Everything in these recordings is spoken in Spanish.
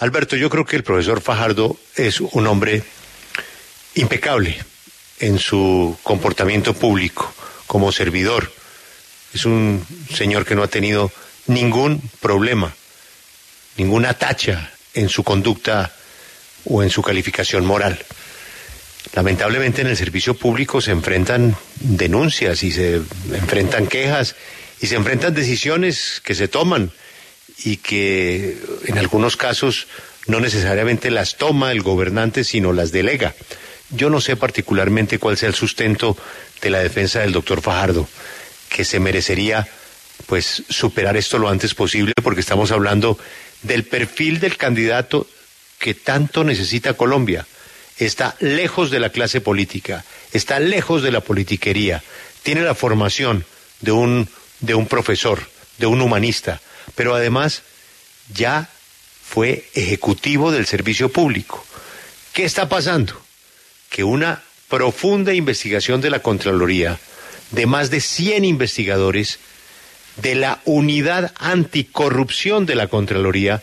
Alberto, yo creo que el profesor Fajardo es un hombre impecable en su comportamiento público como servidor. Es un señor que no ha tenido ningún problema, ninguna tacha en su conducta o en su calificación moral. Lamentablemente en el servicio público se enfrentan denuncias y se enfrentan quejas y se enfrentan decisiones que se toman y que en algunos casos no necesariamente las toma el gobernante, sino las delega. Yo no sé particularmente cuál sea el sustento de la defensa del doctor Fajardo, que se merecería pues superar esto lo antes posible porque estamos hablando del perfil del candidato que tanto necesita Colombia. Está lejos de la clase política, está lejos de la politiquería, tiene la formación de un, de un profesor, de un humanista, pero además ya fue ejecutivo del servicio público. ¿Qué está pasando? Que una profunda investigación de la Contraloría, de más de 100 investigadores, de la unidad anticorrupción de la Contraloría,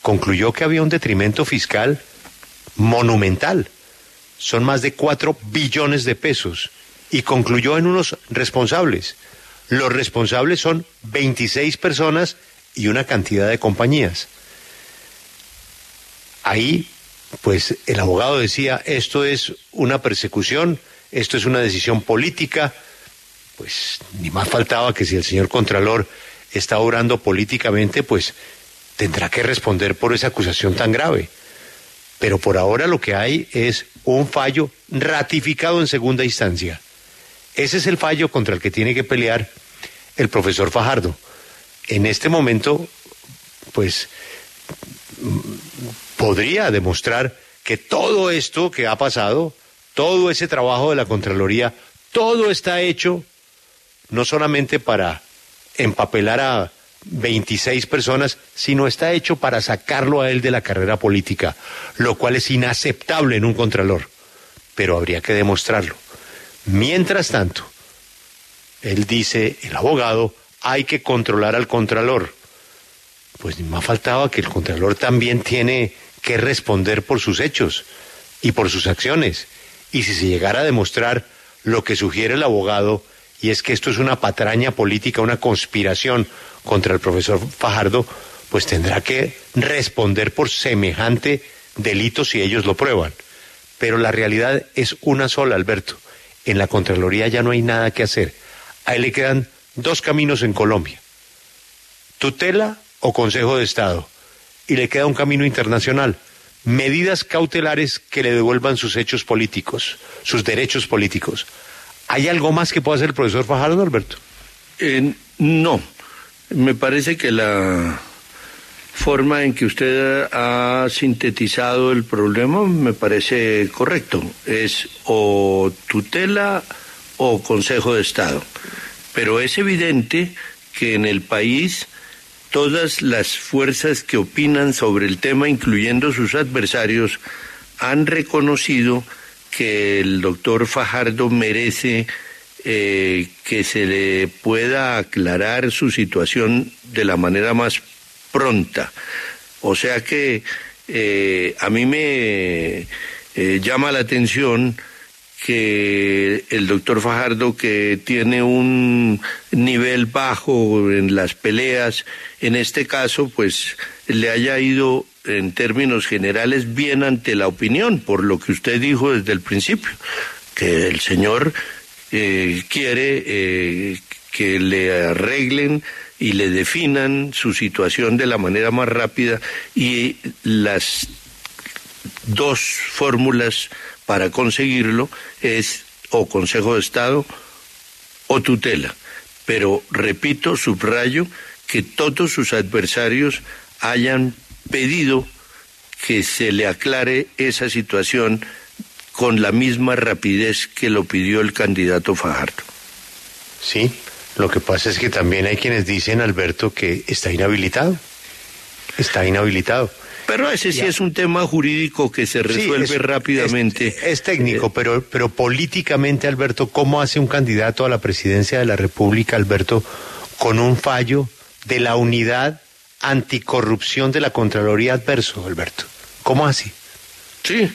concluyó que había un detrimento fiscal monumental. Son más de 4 billones de pesos. Y concluyó en unos responsables. Los responsables son 26 personas y una cantidad de compañías. Ahí, pues el abogado decía, esto es una persecución, esto es una decisión política, pues ni más faltaba que si el señor Contralor está obrando políticamente, pues tendrá que responder por esa acusación tan grave. Pero por ahora lo que hay es un fallo ratificado en segunda instancia. Ese es el fallo contra el que tiene que pelear el profesor Fajardo. En este momento, pues podría demostrar que todo esto que ha pasado, todo ese trabajo de la Contraloría, todo está hecho no solamente para empapelar a 26 personas, sino está hecho para sacarlo a él de la carrera política, lo cual es inaceptable en un Contralor, pero habría que demostrarlo. Mientras tanto, él dice, el abogado, hay que controlar al Contralor. Pues ni más faltaba que el Contralor también tiene que responder por sus hechos y por sus acciones. Y si se llegara a demostrar lo que sugiere el abogado, y es que esto es una patraña política, una conspiración contra el profesor Fajardo, pues tendrá que responder por semejante delito si ellos lo prueban. Pero la realidad es una sola, Alberto. En la Contraloría ya no hay nada que hacer. A él le quedan dos caminos en Colombia. Tutela o Consejo de Estado y le queda un camino internacional. Medidas cautelares que le devuelvan sus hechos políticos, sus derechos políticos. ¿Hay algo más que pueda hacer el profesor Fajardo, Alberto? Eh, no. Me parece que la forma en que usted ha sintetizado el problema me parece correcto. Es o tutela o Consejo de Estado. Pero es evidente que en el país todas las fuerzas que opinan sobre el tema, incluyendo sus adversarios, han reconocido que el doctor Fajardo merece eh, que se le pueda aclarar su situación de la manera más pronta. O sea que eh, a mí me eh, llama la atención que el doctor Fajardo, que tiene un nivel bajo en las peleas, en este caso, pues le haya ido en términos generales bien ante la opinión, por lo que usted dijo desde el principio, que el señor eh, quiere eh, que le arreglen y le definan su situación de la manera más rápida y las dos fórmulas para conseguirlo es o Consejo de Estado o tutela. Pero repito, subrayo, que todos sus adversarios hayan pedido que se le aclare esa situación con la misma rapidez que lo pidió el candidato Fajardo. Sí, lo que pasa es que también hay quienes dicen, Alberto, que está inhabilitado. Está inhabilitado. Pero ese sí es un tema jurídico que se resuelve rápidamente. Es, técnico, eh, pero, pero políticamente, Alberto, ¿cómo hace un candidato a la presidencia de la República, Alberto, con un fallo de la unidad anticorrupción de la Contraloría Adverso, Alberto. ¿Cómo así? Sí.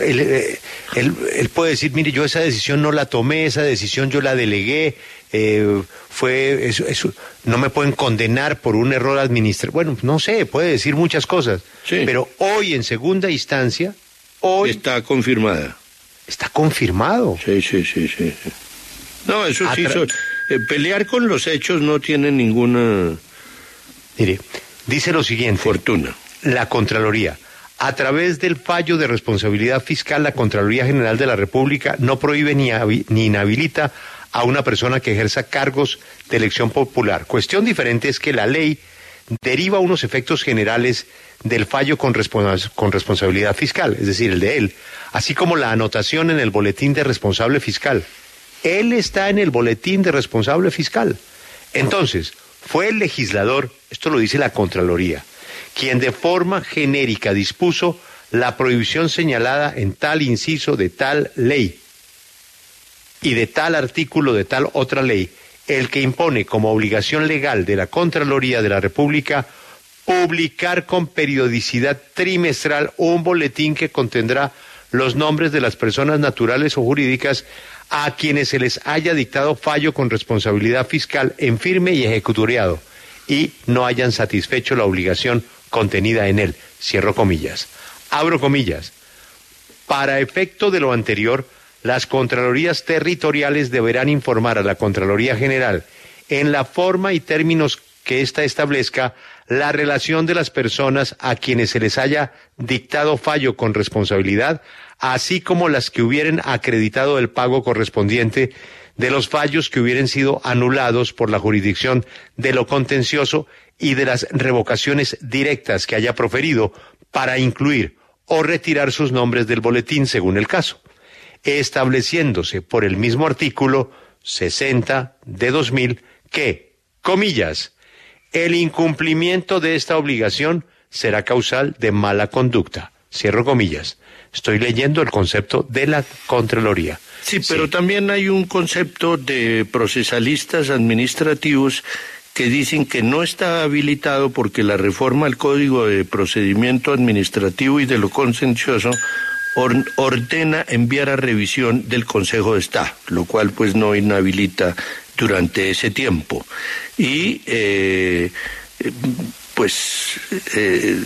Él, eh, él, él, puede decir, mire, yo esa decisión no la tomé, esa decisión yo la delegué, eh, fue, eso, eso, no me pueden condenar por un error administrativo. Bueno, no sé, puede decir muchas cosas. Sí. Pero hoy, en segunda instancia, hoy... Está confirmada. Está confirmado. Sí, sí, sí, sí. No, eso sí, so, eh, pelear con los hechos no tiene ninguna... Mire, dice lo siguiente. Fortuna. La Contraloría. A través del fallo de responsabilidad fiscal, la Contraloría General de la República no prohíbe ni, ni inhabilita a una persona que ejerza cargos de elección popular. Cuestión diferente es que la ley deriva unos efectos generales del fallo con, con, responsabilidad fiscal, es decir, el de él, así como la anotación en el boletín de responsable fiscal. Él está en el boletín de responsable fiscal. Entonces, fue el legislador, esto lo dice la Contraloría, quien de forma genérica dispuso la prohibición señalada en tal inciso de tal ley y de tal artículo de tal otra ley, el que impone como obligación legal de la Contraloría de la República publicar con periodicidad trimestral un boletín que contendrá los nombres de las personas naturales o jurídicas a quienes se les haya dictado fallo con responsabilidad fiscal en firme y ejecutoriado y no hayan satisfecho la obligación contenida en él. Cierro comillas. Abro comillas. Para efecto de lo anterior, las Contralorías territoriales deberán informar a la Contraloría General en la forma y términos que ésta establezca la relación de las personas a quienes se les haya dictado fallo con responsabilidad, así como las que hubieren acreditado el pago correspondiente de los fallos que hubieran sido anulados por la jurisdicción de lo contencioso y de las revocaciones directas que haya proferido para incluir o retirar sus nombres del boletín según el caso estableciéndose por el mismo artículo 60 de 2000 que, comillas, el incumplimiento de esta obligación será causal de mala conducta. Cierro comillas. Estoy leyendo el concepto de la Contraloría. Sí, pero sí. también hay un concepto de procesalistas administrativos que dicen que no está habilitado porque la reforma al Código de Procedimiento Administrativo y de lo Contencioso ordena enviar a revisión del Consejo de Estado, lo cual pues no inhabilita durante ese tiempo. Y eh, pues eh,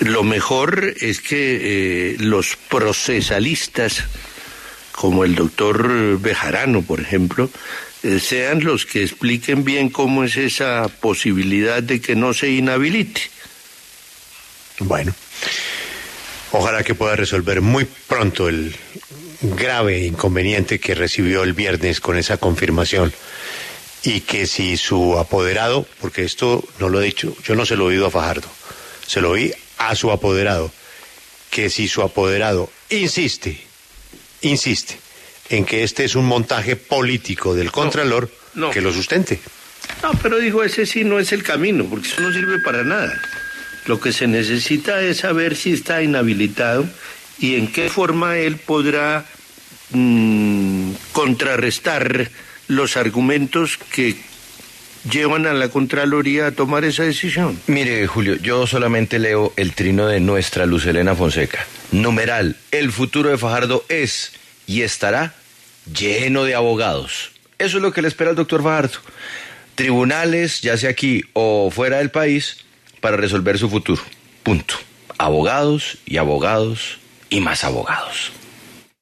lo mejor es que eh, los procesalistas, como el doctor Bejarano, por ejemplo, sean los que expliquen bien cómo es esa posibilidad de que no se inhabilite. Bueno. Ojalá que pueda resolver muy pronto el grave inconveniente que recibió el viernes con esa confirmación y que si su apoderado, porque esto no lo he dicho, yo no se lo he oído a Fajardo, se lo oí a su apoderado, que si su apoderado insiste, insiste en que este es un montaje político del Contralor, no, no. que lo sustente. No, pero digo, ese sí no es el camino, porque eso no sirve para nada. Lo que se necesita es saber si está inhabilitado y en qué forma él podrá mmm, contrarrestar los argumentos que llevan a la Contraloría a tomar esa decisión. Mire, Julio, yo solamente leo el trino de nuestra Luz Elena Fonseca. Numeral, el futuro de Fajardo es y estará lleno de abogados. Eso es lo que le espera al doctor Fajardo. Tribunales, ya sea aquí o fuera del país, para resolver su futuro. Punto. Abogados y abogados y más abogados.